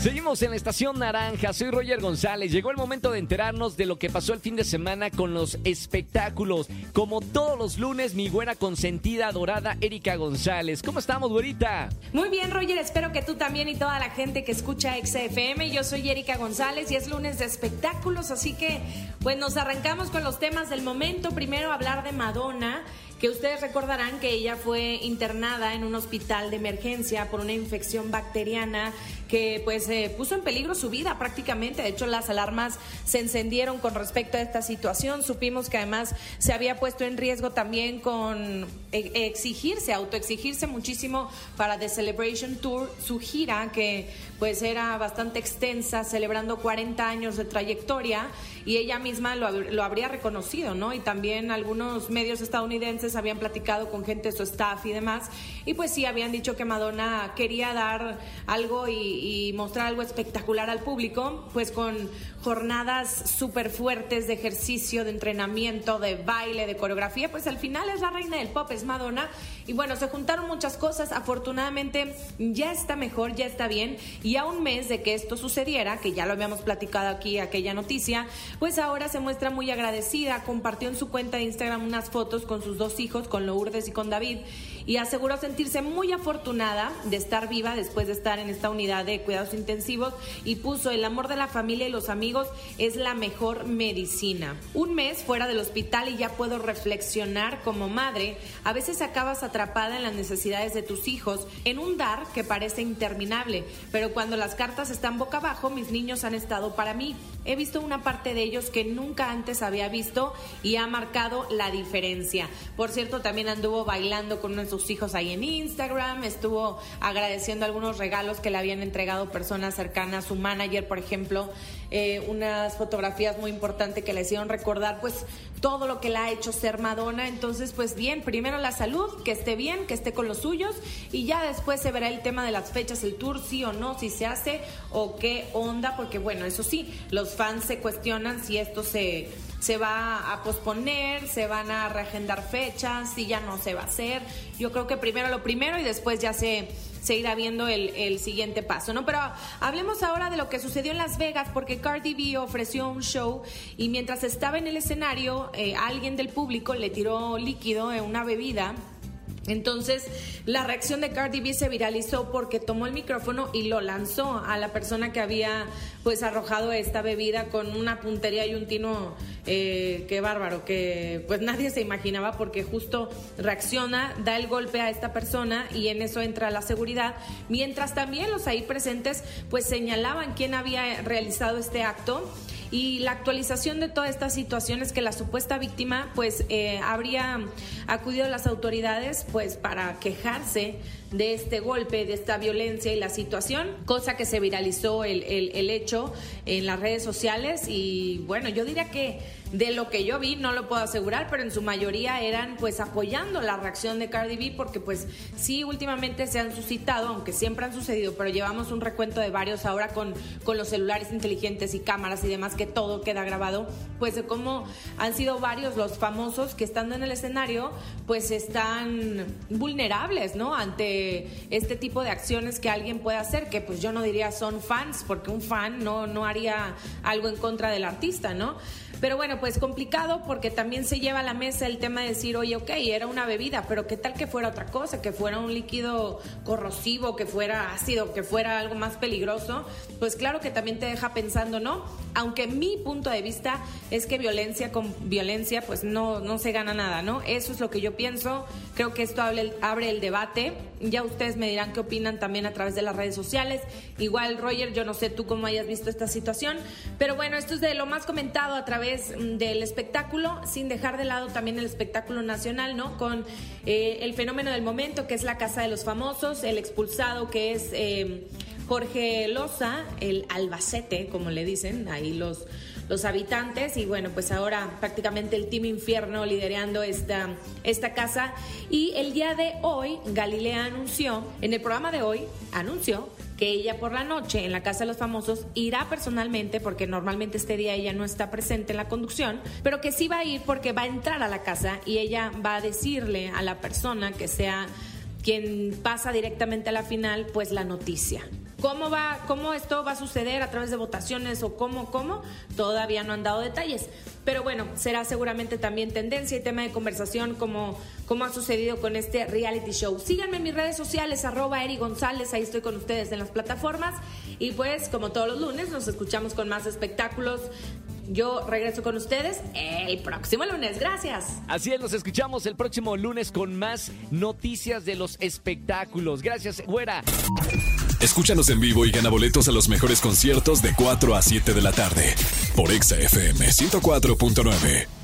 Seguimos en la estación naranja, soy Roger González. Llegó el momento de enterarnos de lo que pasó el fin de semana con los espectáculos. Como todos los lunes, mi buena consentida, adorada Erika González. ¿Cómo estamos, güerita? Muy bien, Roger, espero que tú también y toda la gente que escucha XFM. Yo soy Erika González y es lunes de espectáculos, así que pues nos arrancamos con los temas del momento. Primero hablar de Madonna que ustedes recordarán que ella fue internada en un hospital de emergencia por una infección bacteriana que pues eh, puso en peligro su vida prácticamente. De hecho, las alarmas se encendieron con respecto a esta situación. Supimos que además se había puesto en riesgo también con exigirse, autoexigirse muchísimo para The Celebration Tour, su gira que pues era bastante extensa, celebrando 40 años de trayectoria y ella misma lo, lo habría reconocido, ¿no? Y también algunos medios estadounidenses habían platicado con gente de su staff y demás, y pues sí, habían dicho que Madonna quería dar algo y, y mostrar algo espectacular al público, pues con jornadas súper fuertes de ejercicio, de entrenamiento, de baile, de coreografía, pues al final es la reina del pop, Madonna. Y bueno, se juntaron muchas cosas, afortunadamente ya está mejor, ya está bien. Y a un mes de que esto sucediera, que ya lo habíamos platicado aquí, aquella noticia, pues ahora se muestra muy agradecida, compartió en su cuenta de Instagram unas fotos con sus dos hijos, con Lourdes y con David, y aseguró sentirse muy afortunada de estar viva después de estar en esta unidad de cuidados intensivos y puso el amor de la familia y los amigos es la mejor medicina. Un mes fuera del hospital y ya puedo reflexionar como madre. A veces acabas atrapada en las necesidades de tus hijos, en un dar que parece interminable, pero cuando las cartas están boca abajo, mis niños han estado para mí. He visto una parte de ellos que nunca antes había visto y ha marcado la diferencia. Por cierto, también anduvo bailando con uno de sus hijos ahí en Instagram, estuvo agradeciendo algunos regalos que le habían entregado personas cercanas, su manager, por ejemplo, eh, unas fotografías muy importantes que le hicieron recordar pues todo lo que le ha hecho ser Madonna. Entonces, pues bien, primero la salud, que esté bien, que esté con los suyos y ya después se verá el tema de las fechas, el tour, sí o no, si se hace o qué onda, porque bueno, eso sí, los fans se cuestionan si esto se se va a posponer, se van a reagendar fechas, si ya no se va a hacer. Yo creo que primero lo primero y después ya se se irá viendo el, siguiente paso, ¿no? Pero hablemos ahora de lo que sucedió en Las Vegas, porque Cardi B ofreció un show y mientras estaba en el escenario, eh, alguien del público le tiró líquido en una bebida entonces, la reacción de Cardi B se viralizó porque tomó el micrófono y lo lanzó a la persona que había pues arrojado esta bebida con una puntería y un tino eh, qué bárbaro, que pues nadie se imaginaba porque justo reacciona, da el golpe a esta persona y en eso entra la seguridad, mientras también los ahí presentes pues señalaban quién había realizado este acto y la actualización de toda esta situación es que la supuesta víctima pues eh, habría acudido a las autoridades pues para quejarse de este golpe, de esta violencia y la situación, cosa que se viralizó el, el, el hecho en las redes sociales. Y bueno, yo diría que de lo que yo vi, no lo puedo asegurar, pero en su mayoría eran pues apoyando la reacción de Cardi B porque pues sí últimamente se han suscitado, aunque siempre han sucedido, pero llevamos un recuento de varios ahora con, con los celulares inteligentes y cámaras y demás que todo queda grabado, pues de cómo han sido varios los famosos que estando en el escenario pues están vulnerables, ¿no? Ante este tipo de acciones que alguien puede hacer, que pues yo no diría son fans, porque un fan no, no haría algo en contra del artista, ¿no? Pero bueno, pues complicado porque también se lleva a la mesa el tema de decir, oye, ok, era una bebida, pero ¿qué tal que fuera otra cosa? Que fuera un líquido corrosivo, que fuera ácido, que fuera algo más peligroso. Pues claro que también te deja pensando, ¿no? Aunque mi punto de vista es que violencia con violencia, pues no, no se gana nada, ¿no? Eso es lo que yo pienso. Creo que esto abre abre el debate. Ya ustedes me dirán qué opinan también a través de las redes sociales. Igual, Roger, yo no sé tú cómo hayas visto esta situación. Pero bueno, esto es de lo más comentado a través Mm, del espectáculo, sin dejar de lado también el espectáculo nacional, ¿no? Con eh, el fenómeno del momento, que es la Casa de los Famosos, el expulsado, que es eh, Jorge Loza, el Albacete, como le dicen ahí los los habitantes y bueno, pues ahora prácticamente el Team Infierno liderando esta, esta casa. Y el día de hoy, Galilea anunció, en el programa de hoy, anunció que ella por la noche en la Casa de los Famosos irá personalmente, porque normalmente este día ella no está presente en la conducción, pero que sí va a ir porque va a entrar a la casa y ella va a decirle a la persona que sea quien pasa directamente a la final, pues la noticia. ¿Cómo va, cómo esto va a suceder a través de votaciones o cómo, cómo? Todavía no han dado detalles. Pero bueno, será seguramente también tendencia y tema de conversación como, como ha sucedido con este reality show. Síganme en mis redes sociales, arroba Eri González, ahí estoy con ustedes en las plataformas. Y pues, como todos los lunes, nos escuchamos con más espectáculos yo regreso con ustedes el próximo lunes. Gracias. Así es, nos escuchamos el próximo lunes con más noticias de los espectáculos. Gracias, güera. Escúchanos en vivo y gana boletos a los mejores conciertos de 4 a 7 de la tarde por Exa FM 104.9.